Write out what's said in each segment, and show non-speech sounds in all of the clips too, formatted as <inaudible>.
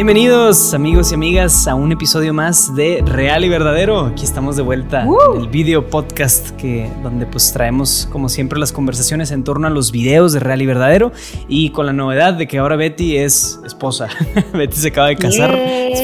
Bienvenidos amigos y amigas a un episodio más de Real y Verdadero. Aquí estamos de vuelta en el video podcast que donde pues traemos como siempre las conversaciones en torno a los videos de Real y Verdadero y con la novedad de que ahora Betty es esposa. <laughs> Betty se acaba de casar.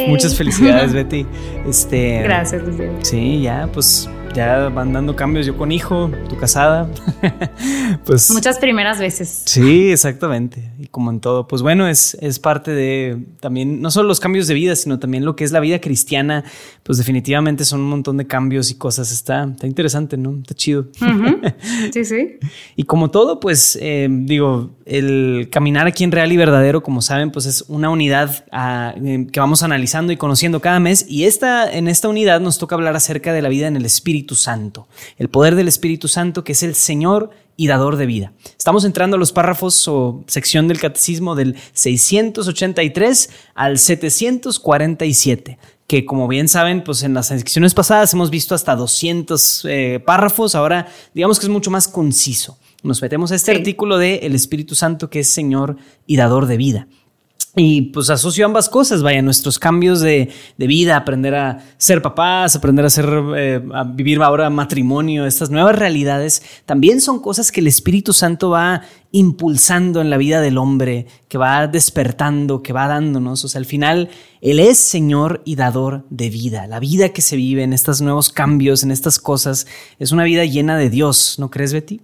Muchas felicidades <laughs> Betty. Este Gracias. Sí, ya pues ya van dando cambios, yo con hijo, tú casada. <laughs> pues muchas primeras veces. Sí, exactamente. Y como en todo, pues bueno, es, es parte de también, no solo los cambios de vida, sino también lo que es la vida cristiana, pues definitivamente son un montón de cambios y cosas. Está, está interesante, ¿no? Está chido. <laughs> Sí, sí. y como todo, pues eh, digo, el caminar aquí en Real y Verdadero, como saben, pues es una unidad ah, eh, que vamos analizando y conociendo cada mes. Y esta, en esta unidad nos toca hablar acerca de la vida en el Espíritu Santo, el poder del Espíritu Santo que es el Señor y dador de vida. Estamos entrando a los párrafos o sección del catecismo del 683 al 747 que como bien saben, pues en las secciones pasadas hemos visto hasta 200 eh, párrafos, ahora digamos que es mucho más conciso. Nos metemos a este artículo de el Espíritu Santo que es Señor y dador de vida. Y pues asocio ambas cosas, vaya, nuestros cambios de, vida, aprender a ser papás, aprender a ser, eh, a vivir ahora matrimonio, estas nuevas realidades, también son cosas que el Espíritu Santo va impulsando en la vida del hombre, que va despertando, que va dándonos. O sea, al final, Él es Señor y dador de vida. La vida que se vive en estos nuevos cambios, en estas cosas, es una vida llena de Dios, ¿no crees, Betty?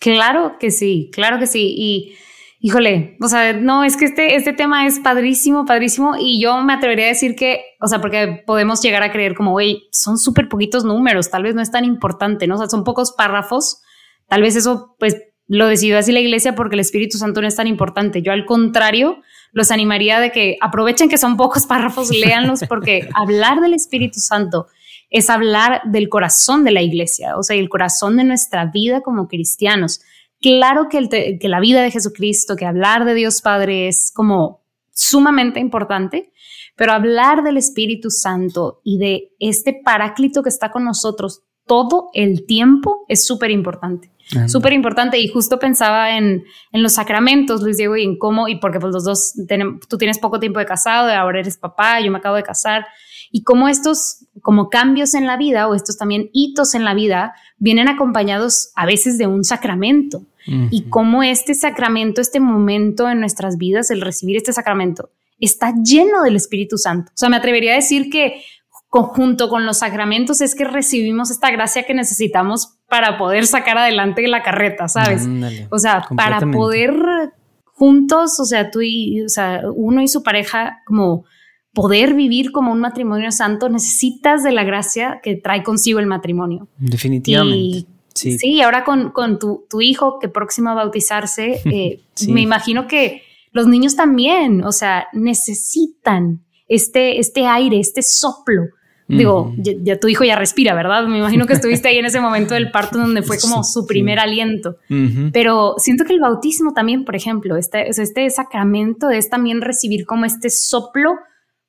Claro que sí, claro que sí. Híjole, o sea, no, es que este, este tema es padrísimo, padrísimo, y yo me atrevería a decir que, o sea, porque podemos llegar a creer como, güey, son súper poquitos números, tal vez no es tan importante, ¿no? O sea, son pocos párrafos, tal vez eso, pues, lo decidió así la iglesia porque el Espíritu Santo no es tan importante. Yo, al contrario, los animaría de que aprovechen que son pocos párrafos, léanlos, porque <laughs> hablar del Espíritu Santo es hablar del corazón de la iglesia, o sea, el corazón de nuestra vida como cristianos. Claro que, que la vida de Jesucristo, que hablar de Dios Padre es como sumamente importante, pero hablar del Espíritu Santo y de este paráclito que está con nosotros todo el tiempo es súper importante. Súper importante. Y justo pensaba en, en, los sacramentos, Luis Diego, y en cómo, y porque pues los dos, tú tienes poco tiempo de casado, ahora eres papá, yo me acabo de casar, y cómo estos como cambios en la vida o estos también hitos en la vida vienen acompañados a veces de un sacramento y cómo este sacramento, este momento en nuestras vidas, el recibir este sacramento, está lleno del Espíritu Santo. O sea, me atrevería a decir que conjunto con los sacramentos es que recibimos esta gracia que necesitamos para poder sacar adelante la carreta, ¿sabes? o sea, para poder juntos, o sea, tú y, o sea, uno y su pareja como poder vivir como un matrimonio santo, necesitas de la gracia que trae consigo el matrimonio. Definitivamente. sí. sí, ahora con, con tu, tu, hijo que próximo a bautizarse, <laughs> eh, me imagino que los niños también, o sea, necesitan este, este aire, este soplo. Digo, ya, tu hijo ya respira, ¿verdad? Me imagino que estuviste ahí en ese momento del parto donde fue <laughs> como su primer aliento. Pero siento que el bautismo también, por ejemplo, este, este sacramento es también recibir como este soplo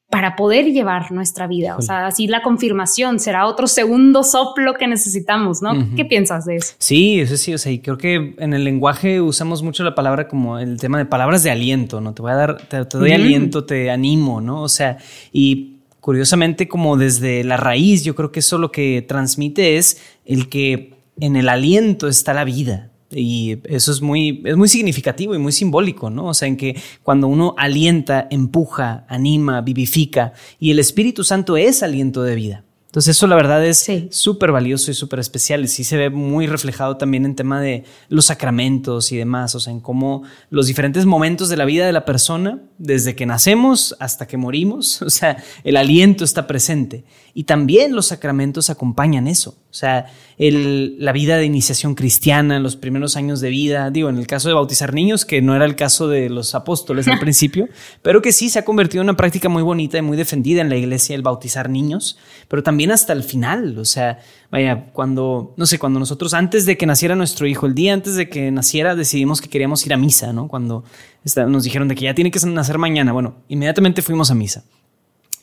para poder llevar nuestra vida. O sea, así la confirmación será otro segundo soplo que necesitamos, ¿no? ¿Qué piensas de eso? Sí, eso sí, o sea, y creo que en el lenguaje usamos mucho la palabra como el tema de palabras de aliento, ¿no? Te voy a dar, te, doy aliento, te animo, ¿no? O sea, y curiosamente como desde la raíz, yo creo que eso lo que transmite es el que en el aliento está la vida, y eso es muy, es muy significativo y muy simbólico, ¿no? O sea, en que cuando uno alienta, empuja, anima, vivifica, y el Espíritu Santo es aliento de vida. Entonces eso la verdad es súper valioso y súper especial. Y sí se ve muy reflejado también en tema de los sacramentos y demás, o sea, en cómo los diferentes momentos de la vida de la persona, desde que nacemos hasta que morimos, <laughs> o sea, el aliento está presente. Y también los sacramentos acompañan eso. O sea, la vida de iniciación cristiana en los primeros años de vida, digo, en el caso de bautizar niños, que no era el caso de los apóstoles al <laughs> principio, pero que sí se ha convertido en una práctica muy bonita y muy defendida en la iglesia el bautizar niños, pero también hasta el final. O sea, vaya, cuando, no sé, cuando nosotros antes de que naciera nuestro hijo, el día antes de que naciera, decidimos que queríamos ir a misa, ¿no? Cuando nos dijeron de que ya tiene que nacer mañana, bueno, inmediatamente fuimos a misa.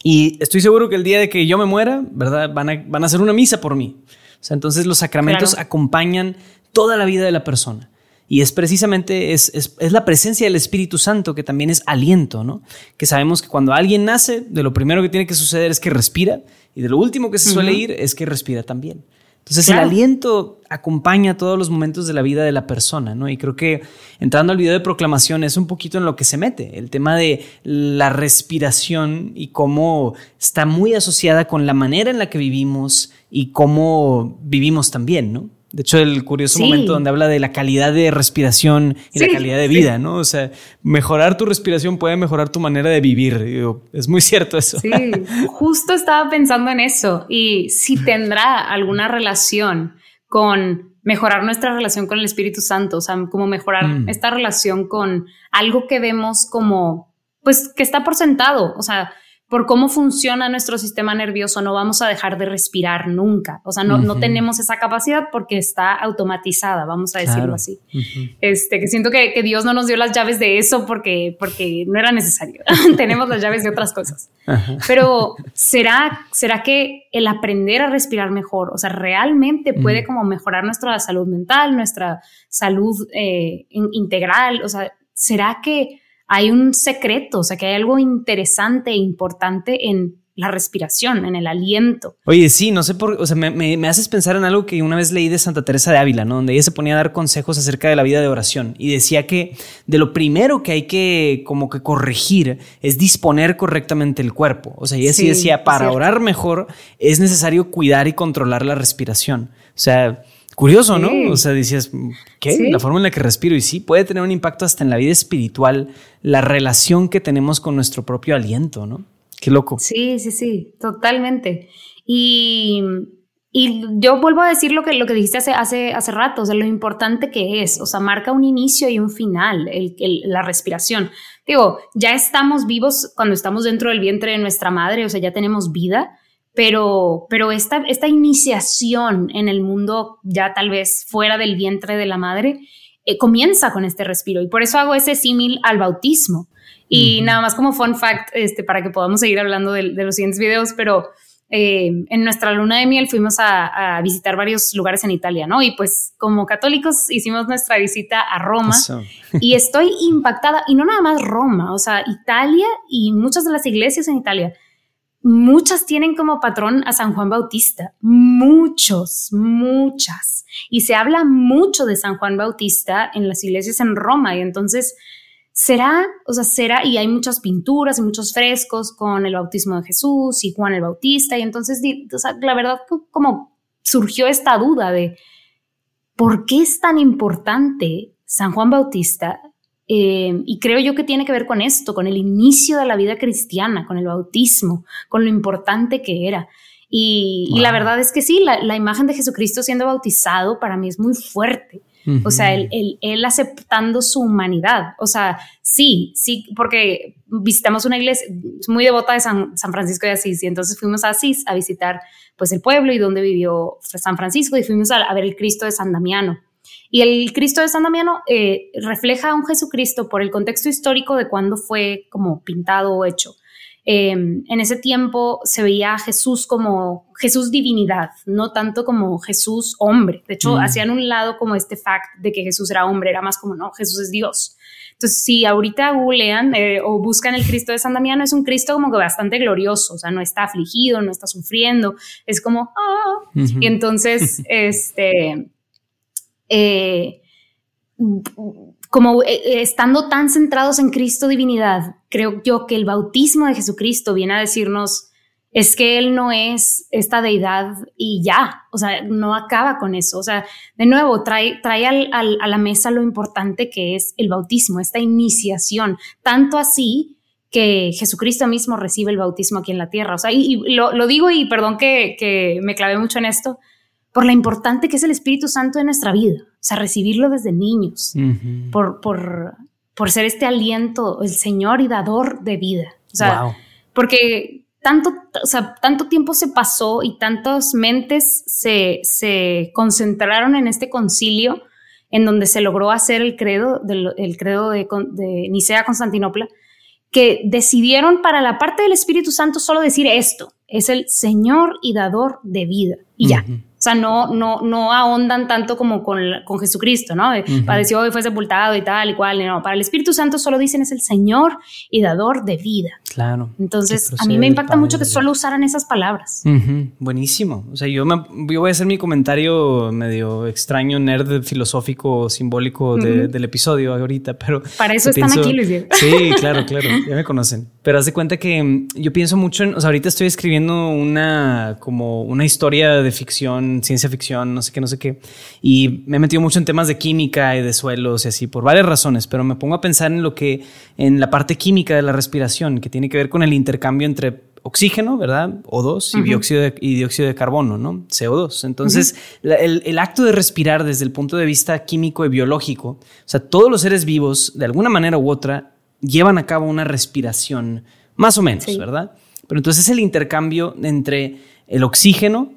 Y estoy seguro que el día de que yo me muera, ¿verdad? Van a, van a hacer una misa por mí. O sea, entonces los sacramentos acompañan toda la vida de la persona. Y es precisamente, es, es, la presencia del Espíritu Santo que también es aliento, ¿no? Que sabemos que cuando alguien nace, de lo primero que tiene que suceder es que respira y de lo último que se suele ir es que respira también. Entonces el aliento acompaña todos los momentos de la vida de la persona, ¿no? Y creo que entrando al video de proclamación es un poquito en lo que se mete, el tema de la respiración y cómo está muy asociada con la manera en la que vivimos y cómo vivimos también, ¿no? De hecho, el curioso momento donde habla de la calidad de respiración y la calidad de vida, ¿no? O sea, mejorar tu respiración puede mejorar tu manera de vivir. es muy <laughs> cierto eso. Sí, justo estaba pensando en eso y si tendrá alguna relación con mejorar nuestra relación con el Espíritu Santo, o sea, como mejorar mm. esta relación con algo que vemos como, pues, que está por sentado, o sea, por cómo funciona nuestro sistema nervioso, no vamos a dejar de respirar nunca. O sea, no, no tenemos esa capacidad porque está automatizada, vamos a decirlo así. Este, que siento que, que, Dios no nos dio las llaves de eso porque, porque no era necesario. <laughs> tenemos las llaves de otras cosas. Pero ¿será, ¿será que el aprender a respirar mejor, o sea, realmente puede como mejorar nuestra salud mental, nuestra salud eh, integral? O sea, ¿será que hay un secreto, o sea, que hay algo interesante e importante en la respiración, en el aliento. Oye, sí, no sé por o sea, me, haces pensar en algo que una vez leí de Santa Teresa de Ávila, ¿no? Donde ella se ponía a dar consejos acerca de la vida de oración y decía que de lo primero que hay que como que corregir es disponer correctamente el cuerpo. O sea, ella sí, decía, para orar mejor es necesario cuidar y controlar la respiración. O sea, Curioso, ¿no? O sea, decías, ¿qué? La forma en la que respiro. Y sí, puede tener un impacto hasta en la vida espiritual, la relación que tenemos con nuestro propio aliento, ¿no? Qué loco. Sí, sí, sí, totalmente. Y, y yo vuelvo a decir lo que, lo que dijiste hace, hace, hace rato, o sea, lo importante que es, o sea, marca un inicio y un final, el, la respiración. Digo, ya estamos vivos cuando estamos dentro del vientre de nuestra madre, o sea, ya tenemos vida pero, pero esta, esta iniciación en el mundo ya tal vez fuera del vientre de la madre eh, comienza con este respiro. Y por eso hago ese símil al bautismo. Y nada más como fun fact, este, para que podamos seguir hablando de, los siguientes videos, pero eh, en nuestra luna de miel fuimos a, visitar varios lugares en Italia, ¿no? Y pues como católicos hicimos nuestra visita a Roma. <laughs> Y estoy impactada, y no nada más Roma, o sea, Italia y muchas de las iglesias en Italia muchas tienen como patrón a San Juan Bautista, muchos, muchas. Y se habla mucho de San Juan Bautista en las iglesias en Roma y entonces será, o sea, será, y hay muchas pinturas y muchos frescos con el bautismo de Jesús y Juan el Bautista y entonces, o sea, la verdad, como surgió esta duda de por qué es tan importante San Juan Bautista eh, y creo yo que tiene que ver con esto, con el inicio de la vida cristiana, con el bautismo, con lo importante que era. Y, la verdad es que sí, la, imagen de Jesucristo siendo bautizado para mí es muy fuerte. O sea, él, aceptando su humanidad. O sea, sí, sí, porque visitamos una iglesia muy devota de San, San, Francisco de Asís y entonces fuimos a Asís a visitar pues el pueblo y donde vivió San Francisco y fuimos a ver el Cristo de San Damiano. Y el Cristo de San Damiano eh, refleja a un Jesucristo por el contexto histórico de cuando fue como pintado o hecho. Em, en ese tiempo se veía a Jesús como Jesús divinidad, no tanto como Jesús hombre. De hecho, mm. hacían un lado como este fact de que Jesús era hombre, era más como, no, Jesús es Dios. Entonces, si ahorita googlean eh, o buscan el Cristo de San Damiano, es un Cristo como que bastante glorioso, o sea, no está afligido, no está sufriendo, es como, ah. Y entonces, <laughs> este, eh, como eh, estando tan centrados en Cristo divinidad, creo yo que el bautismo de Jesucristo viene a decirnos es que Él no es esta deidad y ya, o sea, no acaba con eso, o sea, de nuevo, trae, trae a la mesa lo importante que es el bautismo, esta iniciación, tanto así que Jesucristo mismo recibe el bautismo aquí en la tierra, o sea, y, lo, digo y perdón que, que me clavé mucho en esto, por lo importante que es el Espíritu Santo en nuestra vida, o sea, recibirlo desde niños, por, por, por ser este aliento, el Señor y dador de vida. O sea, porque tanto, o sea, tanto tiempo se pasó y tantas mentes se, se concentraron en este concilio en donde se logró hacer el credo, del, el credo de, de Nicea Constantinopla, que decidieron para la parte del Espíritu Santo solo decir esto, es el Señor y dador de vida. Y ya, sea, no, no, no ahondan tanto como con, con Jesucristo, ¿no? Padeció y fue sepultado y tal y cual. No, para el Espíritu Santo solo dicen es el Señor y dador de vida. Claro. Entonces, a mí me impacta mucho que solo usaran esas palabras. Buenísimo. O sea, yo, me, yo voy a hacer mi comentario medio extraño, nerd, filosófico, simbólico del episodio ahorita, pero... Para eso están aquí, Luis. Sí, claro, claro. Ya me conocen. Pero haz de cuenta que mm, yo pienso mucho en... O sea, ahorita estoy escribiendo una... como una historia de ficción, ciencia ficción, no sé qué, no sé qué. Y me he metido mucho en temas de química y de suelos y así, por varias razones, pero me pongo a pensar en lo que... en la parte química de la respiración, que tiene que ver con el intercambio entre oxígeno, ¿verdad? O2 y, dióxido de, y dióxido de carbono, ¿no? CO2. Entonces, el, acto de respirar desde el punto de vista químico y biológico, o sea, todos los seres vivos, de alguna manera u otra, llevan a cabo una respiración, más o menos, ¿verdad? Pero entonces es el intercambio entre el oxígeno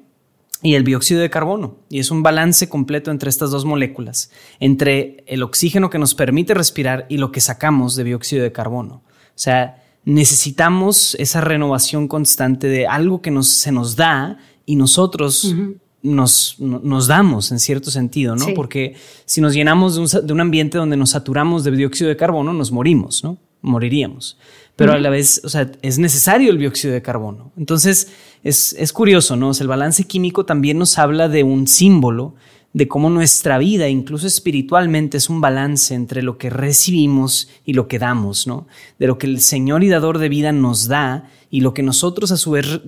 y el dióxido de carbono. Y es un balance completo entre estas dos moléculas, entre el oxígeno que nos permite respirar y lo que sacamos de dióxido de carbono. O sea, necesitamos esa renovación constante de algo que nos, se nos da y nosotros nos, nos, damos en cierto sentido, ¿no? Porque si nos llenamos de un, de un, ambiente donde nos saturamos de dióxido de carbono, nos morimos, ¿no? Moriríamos. Pero a la vez, o sea, es necesario el dióxido de carbono. Entonces, es, es curioso, ¿no? O sea, el balance químico también nos habla de un símbolo de cómo nuestra vida, incluso espiritualmente, es un balance entre lo que recibimos y lo que damos, ¿no? De lo que el Señor y dador de vida nos da y lo que nosotros a su vez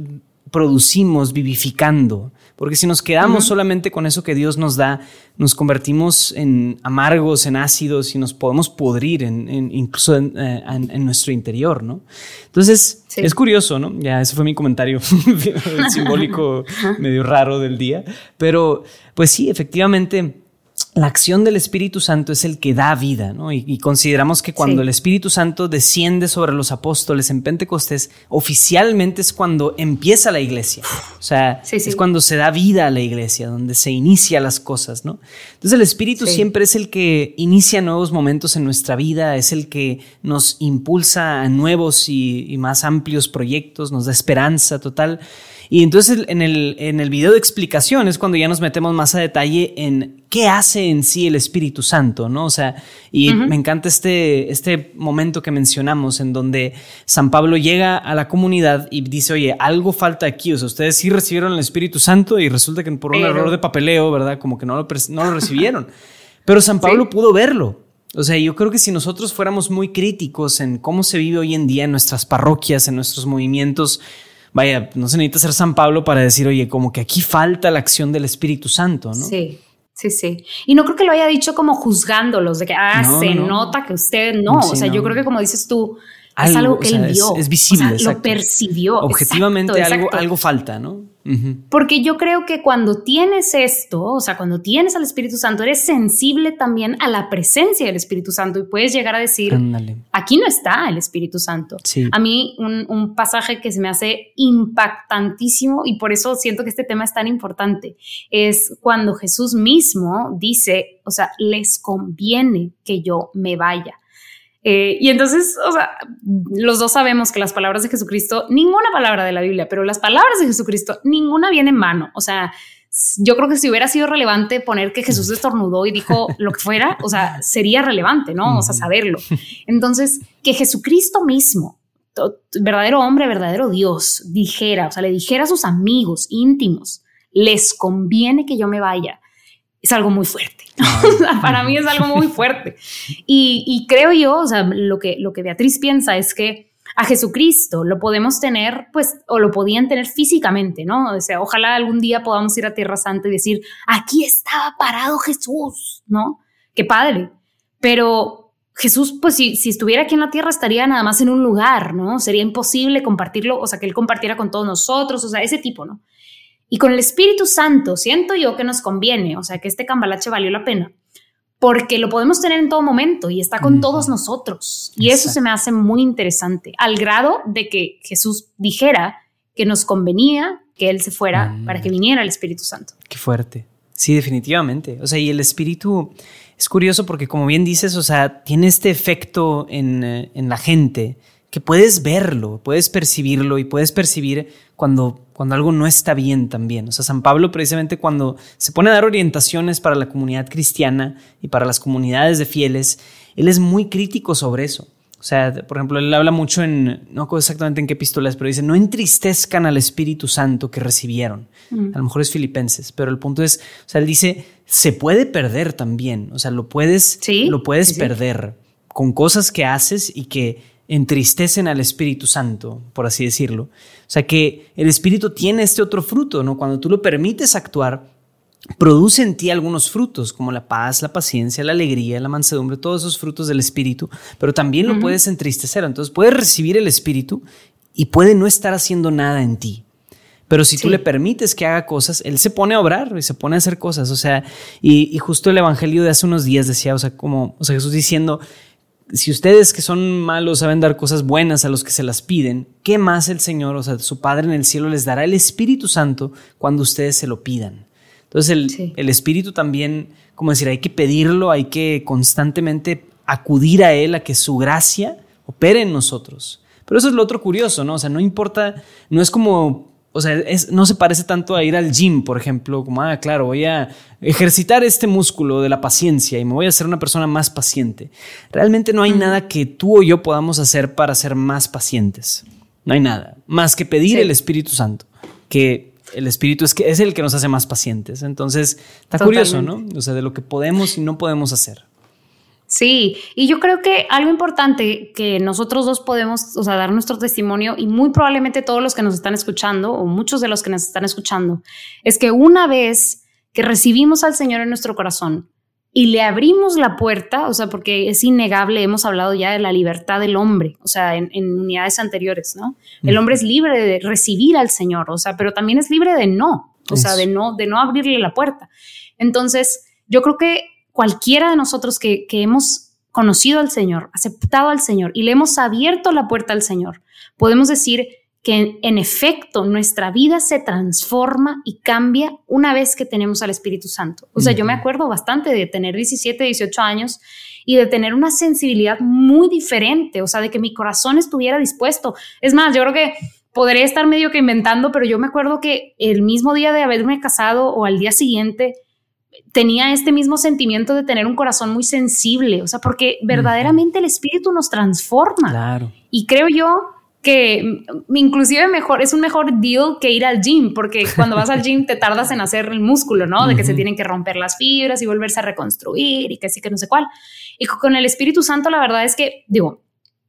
producimos vivificando. Porque si nos quedamos solamente con eso que Dios nos da, nos convertimos en amargos, en ácidos y nos podemos podrir en, incluso eh, en, nuestro interior, ¿no? Entonces, es curioso, ¿no? Ya, ese fue mi comentario <laughs> simbólico <laughs> medio raro del día. Pero, pues sí, efectivamente la acción del Espíritu Santo es el que da vida, ¿no? Y, consideramos que cuando el Espíritu Santo desciende sobre los apóstoles en Pentecostés, oficialmente es cuando empieza la iglesia. O sea, es cuando se da vida a la iglesia, donde se inicia las cosas, ¿no? Entonces el Espíritu siempre es el que inicia nuevos momentos en nuestra vida, es el que nos impulsa a nuevos y, y más amplios proyectos, nos da esperanza total. Y entonces en el, en el video de explicación es cuando ya nos metemos más a detalle en qué hace en sí el Espíritu Santo, ¿no? O sea, y me encanta este, este momento que mencionamos en donde San Pablo llega a la comunidad y dice, oye, algo falta aquí, o sea, ustedes sí recibieron el Espíritu Santo y resulta que por un error de papeleo, ¿verdad? Como que no lo, no lo recibieron. <laughs> Pero San Pablo pudo verlo. O sea, yo creo que si nosotros fuéramos muy críticos en cómo se vive hoy en día en nuestras parroquias, en nuestros movimientos, vaya, no se necesita ser San Pablo para decir, oye, como que aquí falta la acción del Espíritu Santo, ¿no? Sí. Sí, sí. Y no creo que lo haya dicho como juzgándolos, de que, ah, se nota que usted no. o sea, yo creo que como dices tú, es algo que él vio. Es, visible. lo percibió. Objetivamente algo, algo falta, ¿no? Porque yo creo que cuando tienes esto, o sea, cuando tienes al Espíritu Santo, eres sensible también a la presencia del Espíritu Santo y puedes llegar a decir, aquí no está el Espíritu Santo. A mí un, un, pasaje que se me hace impactantísimo y por eso siento que este tema es tan importante, es cuando Jesús mismo dice, o sea, les conviene que yo me vaya. Eh, y entonces, o sea, los dos sabemos que las palabras de Jesucristo, ninguna palabra de la Biblia, pero las palabras de Jesucristo, ninguna viene en mano. O sea, yo creo que si hubiera sido relevante poner que Jesús estornudó y dijo <laughs> lo que fuera, o sea, sería relevante, ¿no? O sea, saberlo. <laughs> Entonces, que Jesucristo mismo, verdadero hombre, verdadero Dios, dijera, o sea, le dijera a sus amigos íntimos, les conviene que yo me vaya es algo muy fuerte. <laughs> Para mí es algo muy <laughs> fuerte. Y, creo yo, o sea, lo que, lo que Beatriz piensa es que a Jesucristo lo podemos tener, pues, o lo podían tener físicamente, ¿no? O sea, ojalá algún día podamos ir a Tierra Santa y decir, aquí estaba parado Jesús, ¿no? Qué padre. Pero Jesús, pues, si, si estuviera aquí en la Tierra, estaría nada más en un lugar, ¿no? Sería imposible compartirlo, o sea, que Él compartiera con todos nosotros, o sea, ese tipo, ¿no? Y con el Espíritu Santo siento yo que nos conviene, o sea, que este cambalache valió la pena, porque lo podemos tener en todo momento y está con todos nosotros. Y eso se me hace muy interesante, al grado de que Jesús dijera que nos convenía que Él se fuera mm. para que viniera el Espíritu Santo. Qué fuerte. Sí, definitivamente. O sea, y el Espíritu es curioso porque como bien dices, o sea, tiene este efecto en, eh, en la gente que puedes verlo, puedes percibirlo y puedes percibir cuando, cuando algo no está bien también. O sea, San Pablo precisamente cuando se pone a dar orientaciones para la comunidad cristiana y para las comunidades de fieles, él es muy crítico sobre eso. O sea, por ejemplo, él habla mucho en, no acuerdo exactamente en qué epístola pero dice, no entristezcan al Espíritu Santo que recibieron. Mm. A lo mejor es filipenses, pero el punto es, o sea, él dice, se puede perder también. O sea, lo puedes, lo puedes perder con cosas que haces y que entristecen al Espíritu Santo, por así decirlo. O sea, que el Espíritu tiene este otro fruto, ¿no? Cuando tú lo permites actuar, produce en ti algunos frutos, como la paz, la paciencia, la alegría, la mansedumbre, todos esos frutos del Espíritu, pero también lo puedes entristecer. Entonces puedes recibir el Espíritu y puede no estar haciendo nada en ti. Pero si tú le permites que haga cosas, Él se pone a obrar y se pone a hacer cosas. O sea, y, justo el Evangelio de hace unos días decía, o sea, como, o sea, Jesús diciendo, si ustedes que son malos saben dar cosas buenas a los que se las piden, ¿qué más el Señor, o sea, su Padre en el cielo les dará el Espíritu Santo cuando ustedes se lo pidan? Entonces el, espíritu también, como decir, hay que pedirlo, hay que constantemente acudir a él, a que su gracia opere en nosotros. Pero eso es lo otro curioso, ¿no? O sea, no importa, no es como, o sea, no se parece tanto a ir al gym, por ejemplo, como, ah, claro, voy a ejercitar este músculo de la paciencia y me voy a hacer una persona más paciente. Realmente no hay nada que tú o yo podamos hacer para ser más pacientes. No hay nada, más que pedir el Espíritu Santo, que el espíritu es, que es el que nos hace más pacientes. Entonces, está curioso, ¿no? O sea, de lo que podemos y no podemos hacer. Sí, y yo creo que algo importante que nosotros dos podemos, o sea, dar nuestro testimonio y muy probablemente todos los que nos están escuchando o muchos de los que nos están escuchando, es que una vez que recibimos al Señor en nuestro corazón, y le abrimos la puerta, o sea, porque es innegable, hemos hablado ya de la libertad del hombre, o sea, en, unidades anteriores, ¿no? El hombre es libre de recibir al Señor, o sea, pero también es libre de no, o sea, de no, de no abrirle la puerta. Entonces, yo creo que cualquiera de nosotros que, que hemos conocido al Señor, aceptado al Señor y le hemos abierto la puerta al Señor, podemos decir, que en, efecto nuestra vida se transforma y cambia una vez que tenemos al Espíritu Santo. O sea, yo me acuerdo bastante de tener 17, 18 años y de tener una sensibilidad muy diferente, o sea, de que mi corazón estuviera dispuesto. Es más, yo creo que podría estar medio que inventando, pero yo me acuerdo que el mismo día de haberme casado o al día siguiente tenía este mismo sentimiento de tener un corazón muy sensible, o sea, porque verdaderamente el espíritu nos transforma. Claro. Y creo yo que inclusive mejor, es un mejor deal que ir al gym, porque <laughs> cuando vas al gym te tardas en hacer el músculo, ¿no? De que se tienen que romper las fibras y volverse a reconstruir y que sí que no sé cuál. Y con el Espíritu Santo la verdad es que, digo,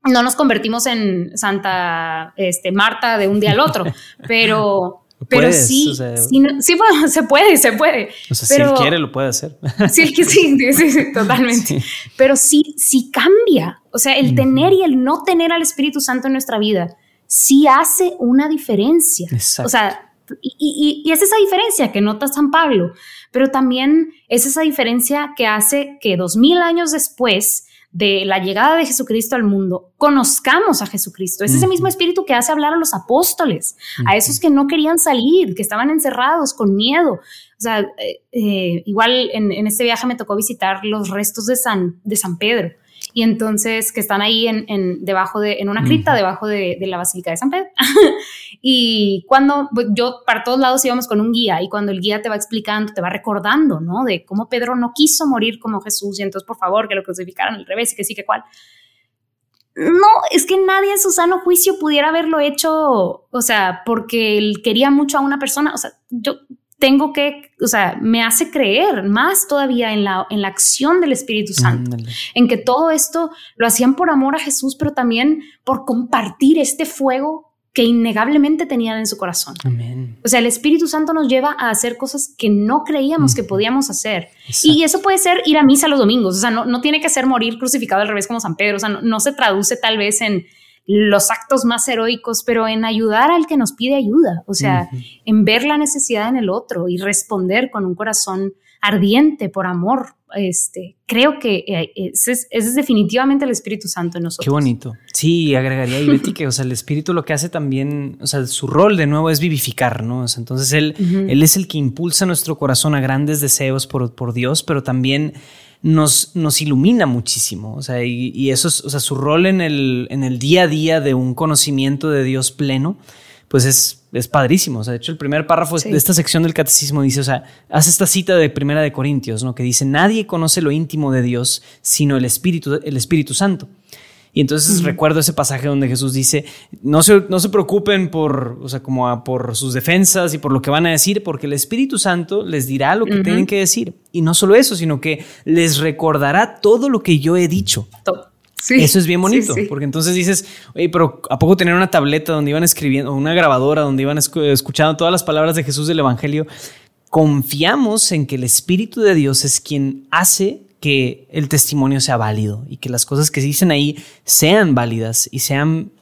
no nos convertimos en Santa este, Marta de un día al otro, <laughs> pero pero sí, sí, <laughs> se puede, se puede. O sea, si él quiere, lo puede hacer. Sí, sí, sí, <laughs> totalmente. Pero sí, sí cambia. O sea, el tener y el no tener al Espíritu Santo en nuestra vida sí hace una diferencia. O sea, y, y, es esa diferencia que nota San Pablo, pero también es esa diferencia que hace que dos mil años después de la llegada de Jesucristo al mundo, conozcamos a Jesucristo. Es ese mismo espíritu que hace hablar a los apóstoles, a esos que no querían salir, que estaban encerrados con miedo. O sea, eh, eh, igual en, en, este viaje me tocó visitar los restos de San, de San Pedro y entonces que están ahí en, debajo de, en una cripta debajo de, la Basílica de San Pedro. <laughs> y cuando pues, yo para todos lados íbamos con un guía y cuando el guía te va explicando, te va recordando, ¿no? De cómo Pedro no quiso morir como Jesús y entonces por favor que lo crucificaran al revés y que sí que cuál. No, es que nadie en su sano juicio pudiera haberlo hecho, o sea, porque él quería mucho a una persona. O sea, yo tengo que, o sea, me hace creer más todavía en la, en la acción del Espíritu Santo, en que todo esto lo hacían por amor a Jesús, pero también por compartir este fuego que innegablemente tenían en su corazón. O sea, el Espíritu Santo nos lleva a hacer cosas que no creíamos que podíamos hacer. Y eso puede ser ir a misa los domingos, o sea, no, no tiene que ser morir crucificado al revés como San Pedro, o sea, no se traduce tal vez en los actos más heroicos, pero en ayudar al que nos pide ayuda, o sea, en ver la necesidad en el otro y responder con un corazón ardiente por amor. Este, creo que eh, ese es, definitivamente el Espíritu Santo en nosotros. Qué bonito. Sí, agregaría y Betty que, o sea, el Espíritu lo que hace también, o sea, su rol de nuevo es vivificar, ¿no? entonces él, él es el que impulsa nuestro corazón a grandes deseos por, por Dios, pero también nos, nos ilumina muchísimo. O sea, y, eso es, o sea, su rol en el, en el día a día de un conocimiento de Dios pleno, pues es, es padrísimo. O sea, de hecho, el primer párrafo de esta sección del catecismo dice, o sea, hace esta cita de Primera de Corintios, ¿no? Que dice, nadie conoce lo íntimo de Dios sino el Espíritu, el Espíritu Santo. Y entonces recuerdo ese pasaje donde Jesús dice, no se, no se preocupen por, o sea, como por sus defensas y por lo que van a decir, porque el Espíritu Santo les dirá lo que tienen que decir. Y no solo eso, sino que les recordará todo lo que yo he dicho. eso es bien bonito, porque entonces dices, oye, pero ¿a poco tener una tableta donde iban escribiendo, o una grabadora donde iban escuchando todas las palabras de Jesús del Evangelio? Confiamos en que el Espíritu de Dios es quien hace que el testimonio sea válido y que las cosas que se dicen ahí sean válidas y sean,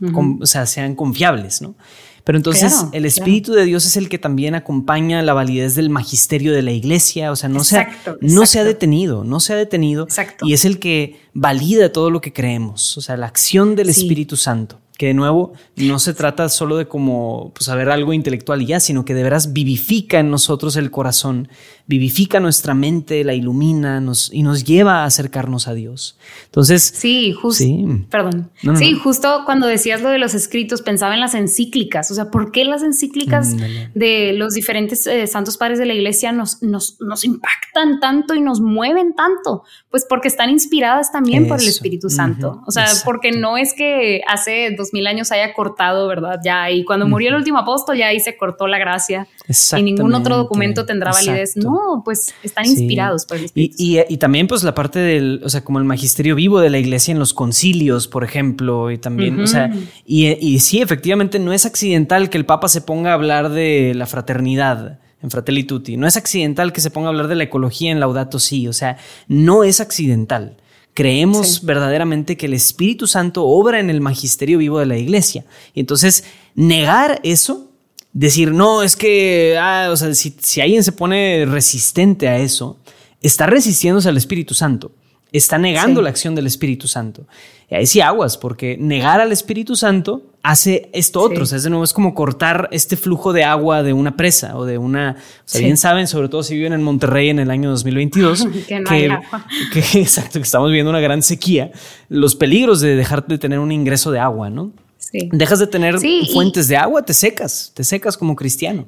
o sea, sean confiables, ¿no? Pero entonces el Espíritu de Dios es el que también acompaña la validez del magisterio de la iglesia, o sea, no, se, ha, no se ha detenido, no se ha detenido y es el que valida todo lo que creemos, o sea, la acción del Espíritu Santo que de nuevo no se trata solo de como pues, saber algo intelectual y ya, sino que de veras vivifica en nosotros el corazón, vivifica nuestra mente, la ilumina nos, y nos lleva a acercarnos a Dios. Entonces, sí, justo, perdón. sí, justo cuando decías lo de los escritos, pensaba en las encíclicas, o sea, ¿por qué las encíclicas de los diferentes eh, santos padres de la iglesia nos, nos, nos, impactan tanto y nos mueven tanto? Pues porque están inspiradas también por el Espíritu Santo, o sea, porque no es que hace dos mil años haya cortado, ¿verdad? Ya, y cuando murió el último apóstol, ya ahí se cortó la gracia. Y ningún otro documento tendrá validez. No, pues están inspirados por el Espíritu. Y, también, pues, la parte del, o sea, como el magisterio vivo de la iglesia en los concilios, por ejemplo, y también, o sea, y, y sí, efectivamente, no es accidental que el Papa se ponga a hablar de la fraternidad en Fratelli Tutti. No es accidental que se ponga a hablar de la ecología en Laudato Si. O sea, no es accidental. Creemos verdaderamente que el Espíritu Santo obra en el magisterio vivo de la iglesia. Y entonces, negar eso, decir, no, es que, ah, o sea, si, si alguien se pone resistente a eso, está resistiéndose al Espíritu Santo está negando la acción del Espíritu Santo. Y ahí sí aguas, porque negar al Espíritu Santo hace esto otro. O sea, es de nuevo, es como cortar este flujo de agua de una presa o de una. O sea, bien saben, sobre todo si viven en Monterrey en el año 2022, <laughs> que, <laughs> que, exacto, que estamos viviendo una gran sequía, los peligros de dejar de tener un ingreso de agua, ¿no? Sí. Dejas de tener fuentes de agua, te secas, te secas como cristiano.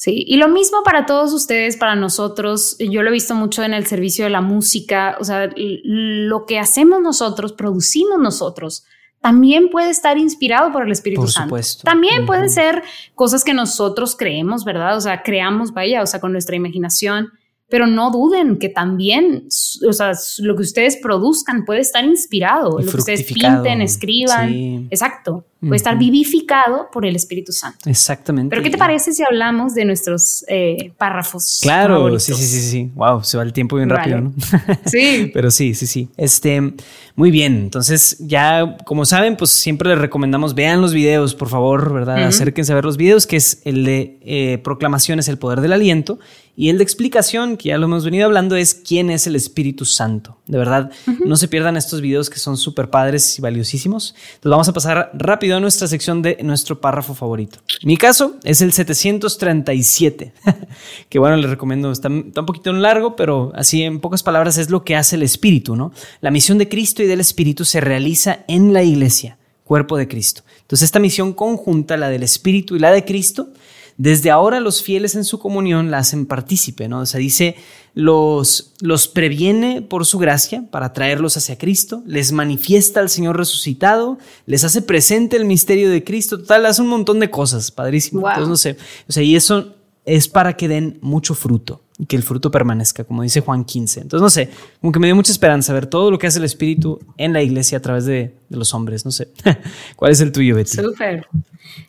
Sí, y lo mismo para todos ustedes, para nosotros. Yo lo he visto mucho en el servicio de la música. O sea, lo que hacemos nosotros, producimos nosotros, también puede estar inspirado por el Espíritu por Santo. Supuesto. También pueden ser cosas que nosotros creemos, ¿verdad? O sea, creamos, vaya, o sea, con nuestra imaginación pero no duden que también, o sea, lo que ustedes produzcan puede estar inspirado, lo que ustedes pinten, escriban, exacto, puede estar vivificado por el Espíritu Santo. Exactamente. Pero ¿qué te parece si hablamos de nuestros eh, párrafos? Claro, sí, sí, sí, sí. Wow, se va el tiempo bien rápido, ¿no? <laughs> Sí. <laughs> Pero sí, sí, sí. Este, muy bien. Entonces, ya como saben, pues siempre les recomendamos vean los videos, por favor, ¿verdad? Acérquense a ver los videos, que es el de eh, proclamaciones, el poder del aliento y el de explicación, que ya lo hemos venido hablando, es quién es el Espíritu Santo. De verdad, no se pierdan estos videos que son súper padres y valiosísimos. Entonces vamos a pasar rápido a nuestra sección de nuestro párrafo favorito. Mi caso es el 737, <laughs> que bueno, les recomiendo, está, está un poquito largo, pero así en pocas palabras es lo que hace el Espíritu, ¿no? La misión de Cristo y del Espíritu se realiza en la iglesia, cuerpo de Cristo. Entonces esta misión conjunta, la del Espíritu y la de Cristo, desde ahora los fieles en su comunión la hacen partícipe, ¿no? O sea, dice, los, los previene por su gracia para traerlos hacia Cristo, les manifiesta al Señor resucitado, les hace presente el misterio de Cristo, total, hace un montón de cosas, padrísimo. Entonces, no sé, o sea, y eso es para que den mucho fruto y que el fruto permanezca, como dice Juan 15. Entonces, no sé, como que me dio mucha esperanza ver todo lo que hace el Espíritu en la iglesia a través de, los hombres. No sé. <laughs> ¿Cuál es el tuyo, Betty? Súper.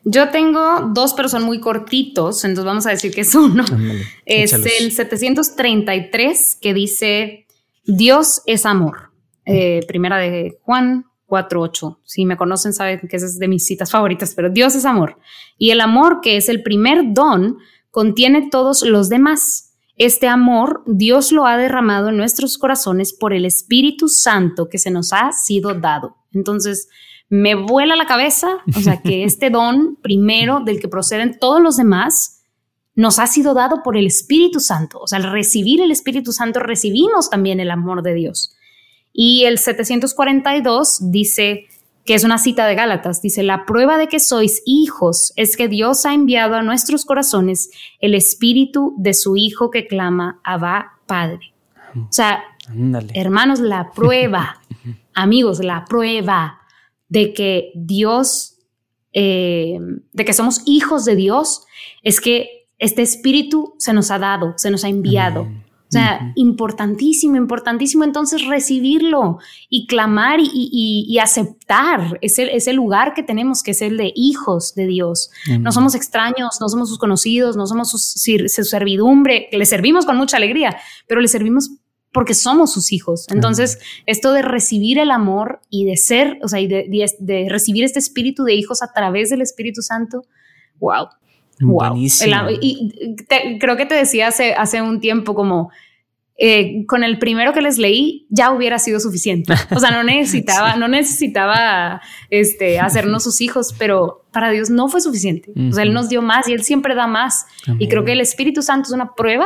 Yo tengo dos, pero son muy cortitos, entonces vamos a decir que es uno. <laughs> es el 733 que dice, Dios es amor. Eh, primera de Juan 4.8. Si me conocen, saben que esa es de mis citas favoritas, pero Dios es amor. Y el amor, que es el primer don, contiene todos los demás este amor Dios lo ha derramado en nuestros corazones por el Espíritu Santo que se nos ha sido dado. Entonces, me vuela la cabeza, o sea, que <laughs> este don primero del que proceden todos los demás nos ha sido dado por el Espíritu Santo. O sea, al recibir el Espíritu Santo recibimos también el amor de Dios. Y el 742 dice, que es una cita de Gálatas, dice, la prueba de que sois hijos es que Dios ha enviado a nuestros corazones el Espíritu de su Hijo que clama, Abba, Padre. O sea, hermanos, la <laughs> prueba, amigos, la prueba de que Dios, eh, de que somos hijos de Dios, es que este espíritu se nos ha dado, se nos ha enviado. O sea, importantísimo, importantísimo entonces recibirlo y clamar y, aceptar ese, ese, lugar que tenemos, que es el de hijos de Dios. No somos extraños, no somos sus conocidos, no somos su, su servidumbre, que le servimos con mucha alegría, pero le servimos porque somos sus hijos. Entonces, esto de recibir el amor y de ser, o sea, y de, recibir este espíritu de hijos a través del Espíritu Santo, wow, Buenísimo. y creo que te decía hace, hace un tiempo como eh, con el primero que les leí ya hubiera sido suficiente. O sea, no <laughs> necesitaba, no necesitaba este, hacernos sus hijos, pero para Dios no fue suficiente. O sea, Él nos dio más y Él siempre da más. Y creo que el Espíritu Santo es una prueba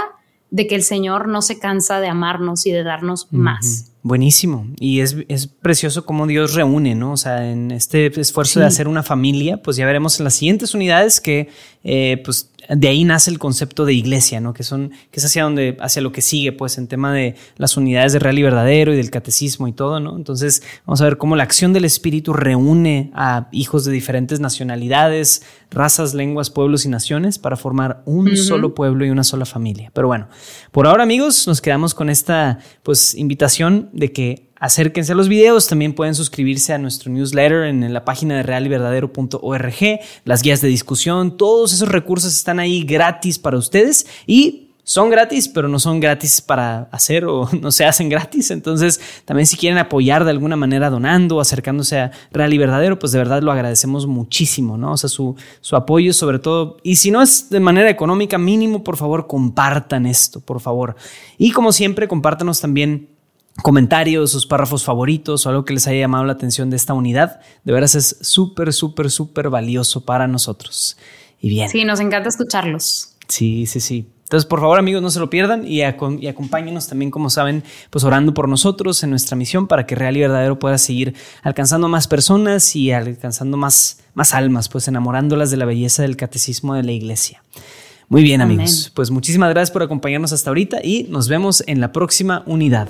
de que el Señor no se cansa de amarnos y de darnos más. Buenísimo. Y es, es, precioso cómo Dios reúne, ¿no? O sea, en este esfuerzo de hacer una familia, pues ya veremos en las siguientes unidades que, eh, pues, de ahí nace el concepto de iglesia, ¿no? Que son, que es hacia donde, hacia lo que sigue, pues, en tema de las unidades de real y verdadero y del catecismo y todo, ¿no? Entonces, vamos a ver cómo la acción del Espíritu reúne a hijos de diferentes nacionalidades, razas, lenguas, pueblos y naciones para formar un solo pueblo y una sola familia. Pero bueno, por ahora, amigos, nos quedamos con esta, pues, invitación de que acérquense a los videos, también pueden suscribirse a nuestro newsletter en la página de realiverdadero.org, las guías de discusión, todos esos recursos están ahí gratis para ustedes y son gratis, pero no son gratis para hacer o <laughs> no se hacen gratis. Entonces, también si quieren apoyar de alguna manera donando, acercándose a Real y Verdadero, pues de verdad lo agradecemos muchísimo, ¿no? O sea, su, su apoyo sobre todo. Y si no es de manera económica, mínimo, por favor, compartan esto, por favor. Y como siempre, compártanos también comentarios, sus párrafos favoritos o algo que les haya llamado la atención de esta unidad. De veras es súper, súper, súper valioso para nosotros. Y bien. Sí, nos encanta escucharlos. Sí, sí, sí. Entonces, por favor, amigos, no se lo pierdan y, y, acompáñenos también, como saben, pues orando por nosotros en nuestra misión para que Real y Verdadero pueda seguir alcanzando más personas y alcanzando más, más almas, pues enamorándolas de la belleza del catecismo de la iglesia. Muy bien, amigos. Pues muchísimas gracias por acompañarnos hasta ahorita y nos vemos en la próxima unidad.